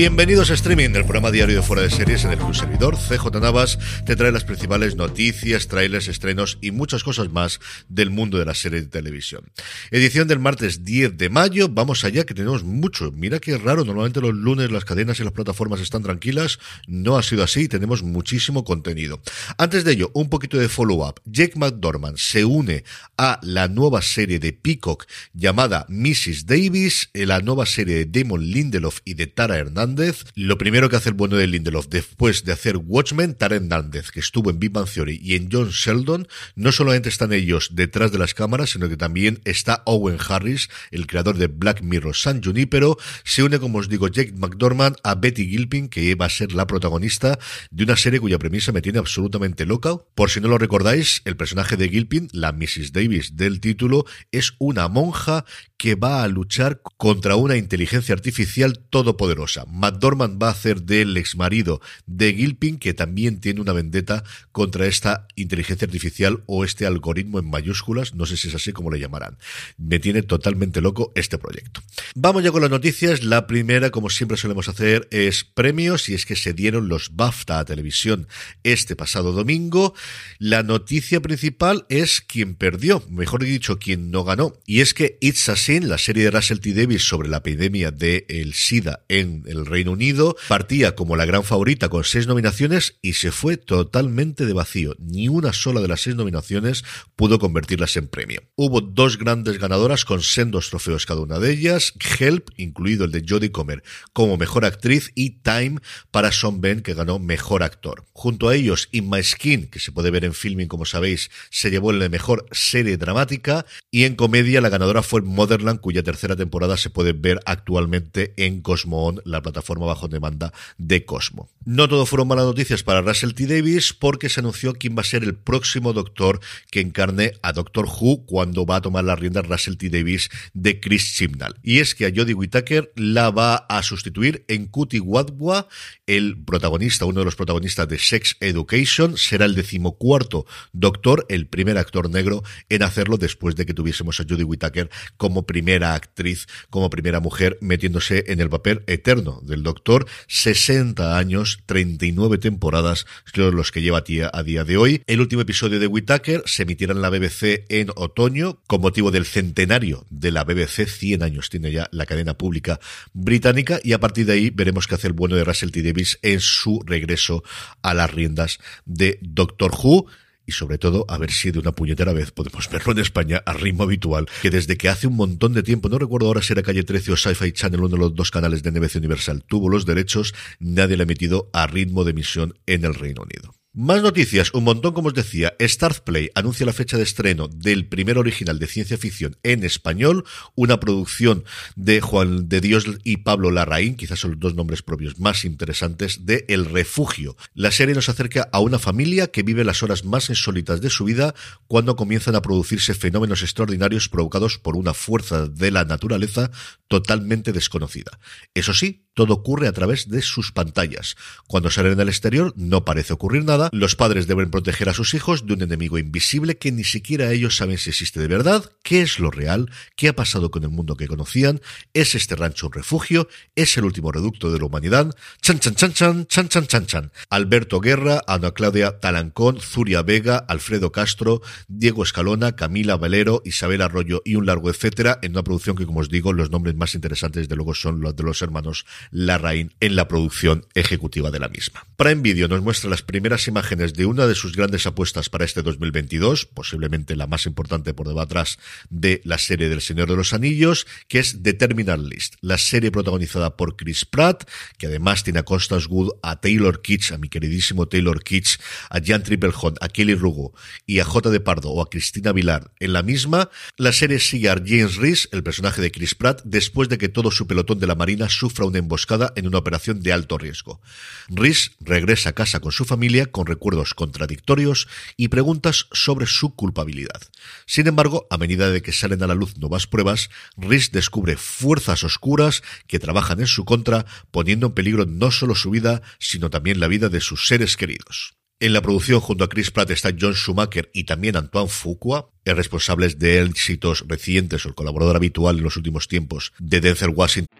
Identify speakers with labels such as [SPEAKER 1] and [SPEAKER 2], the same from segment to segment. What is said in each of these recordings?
[SPEAKER 1] Bienvenidos a Streaming, el programa diario de Fuera de Series en el que un servidor, CJ Navas, te trae las principales noticias, trailers, estrenos y muchas cosas más del mundo de la serie de televisión. Edición del martes 10 de mayo, vamos allá que tenemos mucho. Mira qué raro, normalmente los lunes las cadenas y las plataformas están tranquilas, no ha sido así, tenemos muchísimo contenido. Antes de ello, un poquito de follow-up. Jake McDormand se une a la nueva serie de Peacock llamada Mrs. Davis, la nueva serie de Damon Lindelof y de Tara Hernández lo primero que hace el bueno de Lindelof después de hacer Watchmen, Tara Hernández, que estuvo en Big Bang Theory y en John Sheldon, no solamente están ellos detrás de las cámaras, sino que también está Owen Harris, el creador de Black Mirror San Junipero, se une, como os digo, Jake McDormand a Betty Gilpin, que va a ser la protagonista de una serie cuya premisa me tiene absolutamente loca. Por si no lo recordáis, el personaje de Gilpin, la Mrs. Davis del título, es una monja que va a luchar contra una inteligencia artificial todopoderosa. McDormand va a hacer del ex marido de Gilpin, que también tiene una vendetta contra esta inteligencia artificial o este algoritmo en mayúsculas, no sé si es así como le llamarán. Me tiene totalmente loco este proyecto. Vamos ya con las noticias. La primera, como siempre solemos hacer, es premios, y es que se dieron los BAFTA a televisión este pasado domingo. La noticia principal es quien perdió, mejor dicho, quien no ganó, y es que It's a la serie de Russell T. Davis sobre la epidemia del el SIDA en el Reino Unido, partía como la gran favorita con seis nominaciones y se fue totalmente de vacío. Ni una sola de las seis nominaciones pudo convertirlas en premio. Hubo dos grandes ganadoras con sendos trofeos cada una de ellas, Help, incluido el de Jodie Comer, como mejor actriz y Time para Sean Ben, que ganó mejor actor. Junto a ellos, In My Skin, que se puede ver en filming, como sabéis, se llevó de mejor serie dramática y en comedia la ganadora fue Mother cuya tercera temporada se puede ver actualmente en Cosmo On, la plataforma bajo demanda de Cosmo. No todo fueron malas noticias para Russell T. Davis porque se anunció quién va a ser el próximo doctor que encarne a Doctor Who cuando va a tomar la rienda Russell T. Davis de Chris Chibnall. Y es que a Jodie Whittaker la va a sustituir en Kuti Wadwa, el protagonista, uno de los protagonistas de Sex Education, será el decimocuarto doctor, el primer actor negro en hacerlo después de que tuviésemos a Jodie Whittaker como primera actriz, como primera mujer, metiéndose en el papel eterno del Doctor. 60 años, 39 temporadas, los que lleva a día de hoy. El último episodio de Whitaker se emitirá en la BBC en otoño, con motivo del centenario de la BBC. 100 años tiene ya la cadena pública británica, y a partir de ahí veremos qué hace el bueno de Russell T. Davis en su regreso a las riendas de Doctor Who y sobre todo a ver si de una puñetera vez podemos verlo en España a ritmo habitual, que desde que hace un montón de tiempo, no recuerdo ahora si era Calle 13 o Sci-Fi Channel, uno de los dos canales de NBC Universal, tuvo los derechos, nadie le ha metido a ritmo de emisión en el Reino Unido. Más noticias, un montón como os decía. Start Play anuncia la fecha de estreno del primer original de ciencia ficción en español, una producción de Juan de Dios y Pablo Larraín, quizás son los dos nombres propios más interesantes, de El Refugio. La serie nos acerca a una familia que vive las horas más insólitas de su vida cuando comienzan a producirse fenómenos extraordinarios provocados por una fuerza de la naturaleza totalmente desconocida. Eso sí, todo ocurre a través de sus pantallas. Cuando salen al exterior no parece ocurrir nada, los padres deben proteger a sus hijos de un enemigo invisible que ni siquiera ellos saben si existe de verdad, qué es lo real, qué ha pasado con el mundo que conocían, es este rancho un refugio, es el último reducto de la humanidad, chan chan chan chan chan chan chan chan. Alberto Guerra, Ana Claudia Talancón, Zuria Vega, Alfredo Castro, Diego Escalona, Camila Valero, Isabel Arroyo y un largo etcétera, en una producción que como os digo, los nombres más interesantes de luego son los de los hermanos Larraín en la producción ejecutiva de la misma. Prime Video nos muestra las primeras imágenes de una de sus grandes apuestas para este 2022, posiblemente la más importante por detrás de la serie del Señor de los Anillos, que es The Terminal List, la serie protagonizada por Chris Pratt, que además tiene a Constance Wood, a Taylor Kitsch, a mi queridísimo Taylor Kitsch, a Jan Triplehorn, a Kelly Rugo y a J. de Pardo o a Cristina Vilar en la misma. La serie sigue a James Reese, el personaje de Chris Pratt, después de que todo su pelotón de la Marina sufra una emboscada en una operación de alto riesgo. Reese regresa a casa con su familia con recuerdos contradictorios y preguntas sobre su culpabilidad. Sin embargo, a medida de que salen a la luz nuevas pruebas, Reese descubre fuerzas oscuras que trabajan en su contra, poniendo en peligro no solo su vida, sino también la vida de sus seres queridos. En la producción junto a Chris Pratt está John Schumacher y también Antoine Fuqua, responsables de éxitos recientes o el colaborador habitual en los últimos tiempos de Denzel Washington.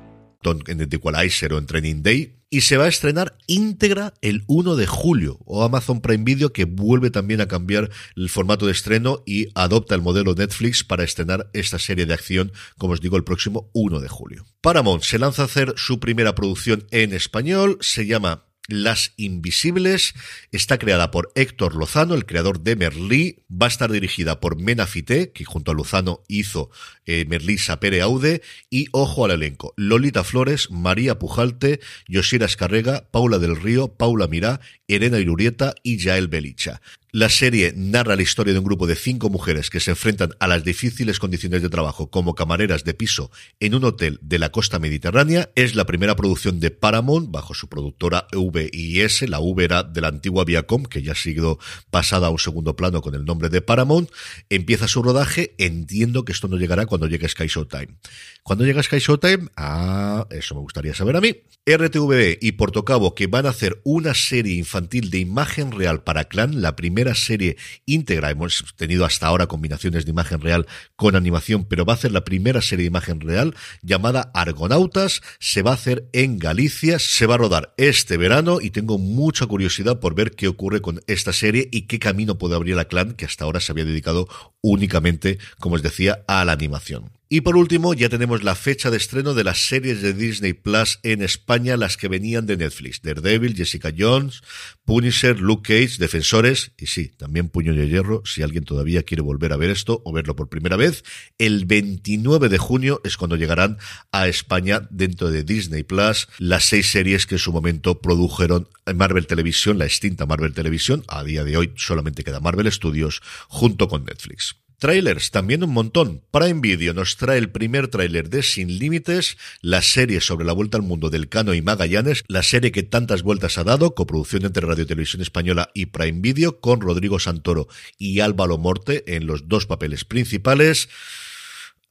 [SPEAKER 1] En The Equalizer o en Training Day y se va a estrenar íntegra el 1 de julio o Amazon Prime Video que vuelve también a cambiar el formato de estreno y adopta el modelo Netflix para estrenar esta serie de acción, como os digo, el próximo 1 de julio. Paramount se lanza a hacer su primera producción en español, se llama las Invisibles está creada por Héctor Lozano, el creador de Merlí. Va a estar dirigida por Mena Fité, que junto a Lozano hizo eh, Merlí Sapere Aude. Y ojo al elenco: Lolita Flores, María Pujalte, Yoshira Escarrega, Paula del Río, Paula Mirá, Elena Irurieta y Yael Belicha. La serie narra la historia de un grupo de cinco mujeres que se enfrentan a las difíciles condiciones de trabajo como camareras de piso en un hotel de la costa mediterránea. Es la primera producción de Paramount bajo su productora VIS. La V era de la antigua Viacom, que ya ha sido pasada a un segundo plano con el nombre de Paramount. Empieza su rodaje. Entiendo que esto no llegará cuando llegue Sky Showtime. Cuando llega Sky Showtime, ah, eso me gustaría saber a mí. RTV y Portocabo que van a hacer una serie infantil de imagen real para Clan, la primera serie íntegra. Hemos tenido hasta ahora combinaciones de imagen real con animación, pero va a ser la primera serie de imagen real llamada Argonautas. Se va a hacer en Galicia, se va a rodar este verano y tengo mucha curiosidad por ver qué ocurre con esta serie y qué camino puede abrir la clan que hasta ahora se había dedicado únicamente, como os decía, a la animación. Y por último, ya tenemos la fecha de estreno de las series de Disney Plus en España, las que venían de Netflix. Daredevil, Jessica Jones, Punisher, Luke Cage, Defensores, y sí, también Puño de Hierro, si alguien todavía quiere volver a ver esto o verlo por primera vez. El 29 de junio es cuando llegarán a España dentro de Disney Plus las seis series que en su momento produjeron Marvel Televisión, la extinta Marvel Televisión. A día de hoy solamente queda Marvel Studios junto con Netflix. Trailers, también un montón. Prime Video nos trae el primer tráiler de Sin Límites, la serie sobre la vuelta al mundo del Cano y Magallanes, la serie que tantas vueltas ha dado, coproducción entre Radio Televisión Española y Prime Video, con Rodrigo Santoro y Álvaro Morte en los dos papeles principales.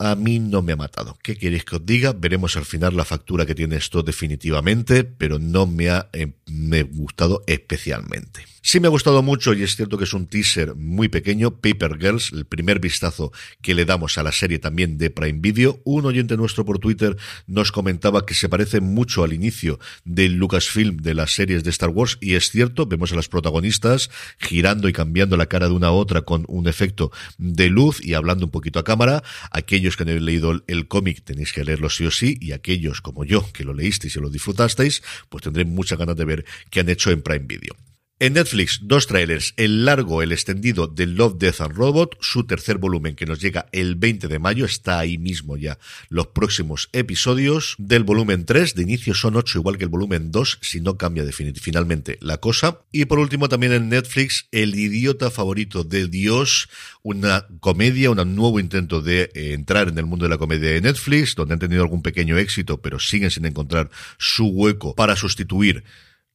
[SPEAKER 1] A mí no me ha matado. ¿Qué queréis que os diga? Veremos al final la factura que tiene esto definitivamente, pero no me ha eh, me gustado especialmente. Sí me ha gustado mucho, y es cierto que es un teaser muy pequeño, Paper Girls, el primer vistazo que le damos a la serie también de Prime Video. Un oyente nuestro por Twitter nos comentaba que se parece mucho al inicio del Lucasfilm de las series de Star Wars, y es cierto, vemos a las protagonistas girando y cambiando la cara de una a otra con un efecto de luz y hablando un poquito a cámara. Aquellos que no habéis leído el cómic tenéis que leerlo sí o sí, y aquellos como yo que lo leísteis y lo disfrutasteis, pues tendré muchas ganas de ver qué han hecho en Prime Video. En Netflix, dos trailers, el largo, el extendido de Love, Death and Robot, su tercer volumen que nos llega el 20 de mayo, está ahí mismo ya los próximos episodios. Del volumen 3, de inicio son 8, igual que el volumen 2, si no cambia finalmente la cosa. Y por último también en Netflix, El idiota favorito de Dios, una comedia, un nuevo intento de eh, entrar en el mundo de la comedia de Netflix, donde han tenido algún pequeño éxito, pero siguen sin encontrar su hueco para sustituir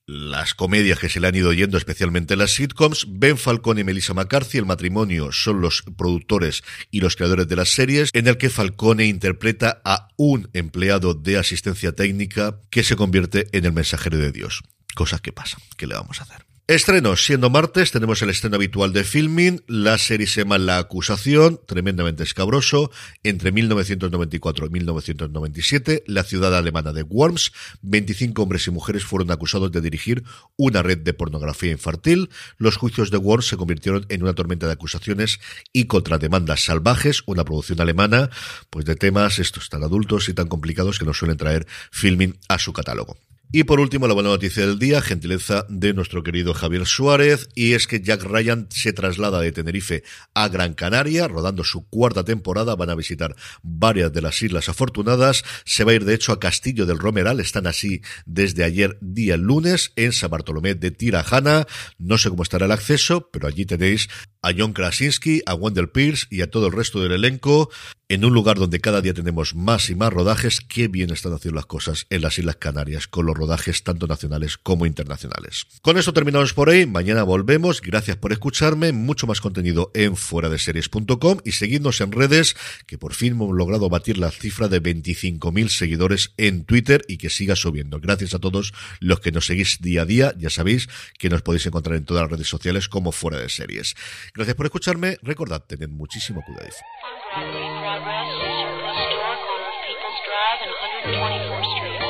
[SPEAKER 1] las comedias que se le han ido yendo, especialmente las sitcoms. Ben Falcone y Melissa McCarthy, el matrimonio, son los productores y los creadores de las series, en el que Falcone interpreta a un empleado de asistencia técnica que se convierte en el mensajero de Dios. Cosas que pasan. ¿Qué le vamos a hacer? Estrenos, siendo martes, tenemos el estreno habitual de filming, la serie se llama La Acusación, tremendamente escabroso, entre 1994 y 1997, la ciudad alemana de Worms, 25 hombres y mujeres fueron acusados de dirigir una red de pornografía infantil, los juicios de Worms se convirtieron en una tormenta de acusaciones y contrademandas salvajes, una producción alemana, pues de temas estos tan adultos y tan complicados que nos suelen traer filming a su catálogo. Y por último, la buena noticia del día, gentileza de nuestro querido Javier Suárez, y es que Jack Ryan se traslada de Tenerife a Gran Canaria, rodando su cuarta temporada, van a visitar varias de las Islas Afortunadas, se va a ir de hecho a Castillo del Romeral, están así desde ayer día lunes en San Bartolomé de Tirajana, no sé cómo estará el acceso, pero allí tenéis a John Krasinski, a Wendell Pierce y a todo el resto del elenco en un lugar donde cada día tenemos más y más rodajes, qué bien están haciendo las cosas en las Islas Canarias, con los rodajes tanto nacionales como internacionales. Con esto terminamos por hoy, mañana volvemos, gracias por escucharme, mucho más contenido en fuera de series.com y seguidnos en redes, que por fin hemos logrado batir la cifra de 25.000 seguidores en Twitter y que siga subiendo. Gracias a todos los que nos seguís día a día, ya sabéis que nos podéis encontrar en todas las redes sociales como fuera de series. Gracias por escucharme, recordad, tened muchísimo cuidado. progress is from historical People's Drive and 124